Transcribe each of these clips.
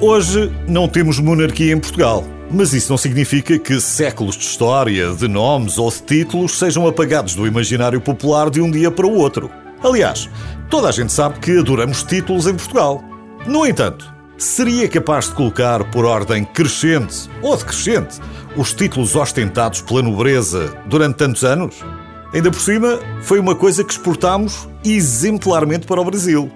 Hoje não temos monarquia em Portugal, mas isso não significa que séculos de história, de nomes ou de títulos sejam apagados do imaginário popular de um dia para o outro. Aliás, toda a gente sabe que adoramos títulos em Portugal. No entanto, seria capaz de colocar por ordem crescente ou decrescente os títulos ostentados pela nobreza durante tantos anos? Ainda por cima, foi uma coisa que exportámos exemplarmente para o Brasil.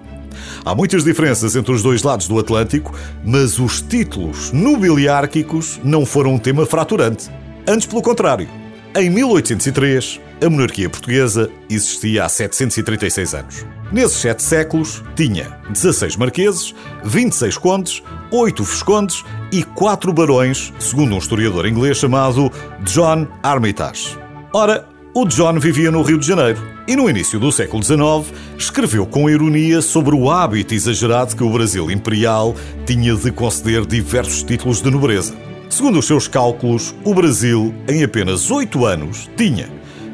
Há muitas diferenças entre os dois lados do Atlântico, mas os títulos nobiliárquicos não foram um tema fraturante. Antes, pelo contrário. Em 1803, a monarquia portuguesa existia há 736 anos. Nesses sete séculos, tinha 16 marqueses, 26 condes, 8 viscondes e 4 barões, segundo um historiador inglês chamado John Armitage. Ora, o John vivia no Rio de Janeiro e, no início do século XIX, escreveu com ironia sobre o hábito exagerado que o Brasil imperial tinha de conceder diversos títulos de nobreza. Segundo os seus cálculos, o Brasil, em apenas oito anos, tinha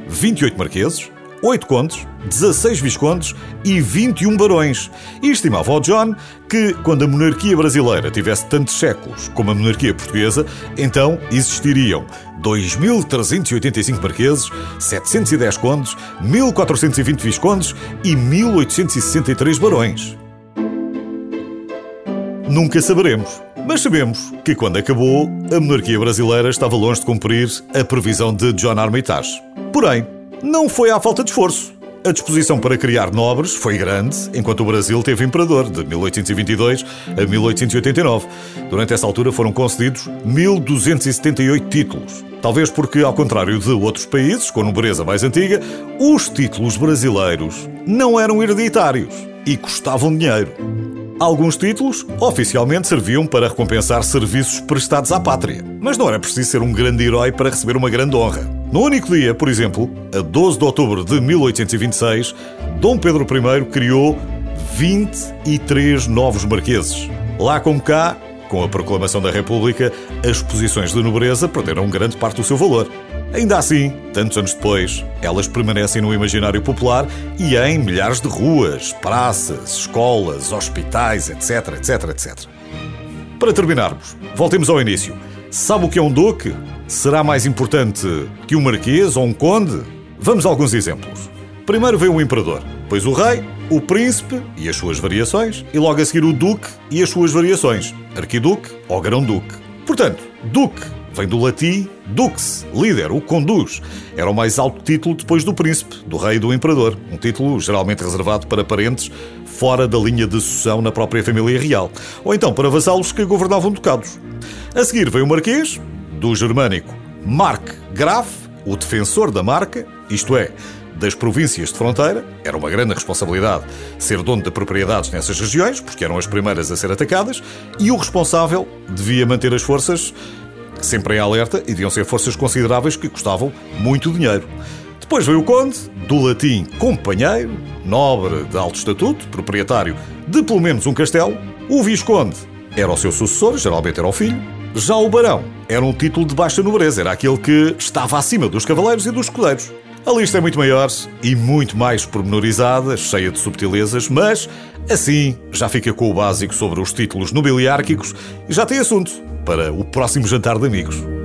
28 marqueses, 8 condes, 16 viscondes e 21 barões. E estimava ao John que, quando a monarquia brasileira tivesse tantos séculos como a monarquia portuguesa, então existiriam 2.385 marqueses, 710 condes, 1.420 viscondes e 1.863 barões. Nunca saberemos. Mas sabemos que, quando acabou, a monarquia brasileira estava longe de cumprir a previsão de John Armitage. Porém, não foi à falta de esforço. A disposição para criar nobres foi grande, enquanto o Brasil teve imperador, de 1822 a 1889. Durante essa altura foram concedidos 1.278 títulos. Talvez porque, ao contrário de outros países com nobreza mais antiga, os títulos brasileiros não eram hereditários e custavam dinheiro. Alguns títulos oficialmente serviam para recompensar serviços prestados à pátria, mas não era preciso ser um grande herói para receber uma grande honra. No único dia, por exemplo, a 12 de outubro de 1826, Dom Pedro I criou 23 novos marqueses. Lá como cá, com a proclamação da República, as posições de nobreza perderam grande parte do seu valor. Ainda assim, tantos anos depois, elas permanecem no imaginário popular e em milhares de ruas, praças, escolas, hospitais, etc, etc, etc. Para terminarmos, voltemos ao início. Sabe o que é um duque? Será mais importante que um marquês ou um conde? Vamos a alguns exemplos. Primeiro vem o imperador, depois o rei, o príncipe e as suas variações, e logo a seguir o duque e as suas variações, arquiduque ou grão-duque. Portanto, duque vem do latim dux, líder, o conduz. Era o mais alto título depois do príncipe, do rei e do imperador, um título geralmente reservado para parentes fora da linha de sucessão na própria família real, ou então para vassalos que governavam ducados. A seguir vem o marquês, do germânico Mark Graf, o defensor da marca, isto é, das províncias de fronteira, era uma grande responsabilidade ser dono de propriedades nessas regiões, porque eram as primeiras a ser atacadas, e o responsável devia manter as forças sempre em alerta e deviam ser forças consideráveis que custavam muito dinheiro. Depois veio o conde, do latim companheiro, nobre de alto estatuto, proprietário de pelo menos um castelo. O visconde era o seu sucessor, geralmente era o filho. Já o barão era um título de baixa nobreza, era aquele que estava acima dos cavaleiros e dos escudeiros. A lista é muito maior e muito mais pormenorizada, cheia de subtilezas, mas assim já fica com o básico sobre os títulos nobiliárquicos e já tem assunto para o próximo jantar de amigos.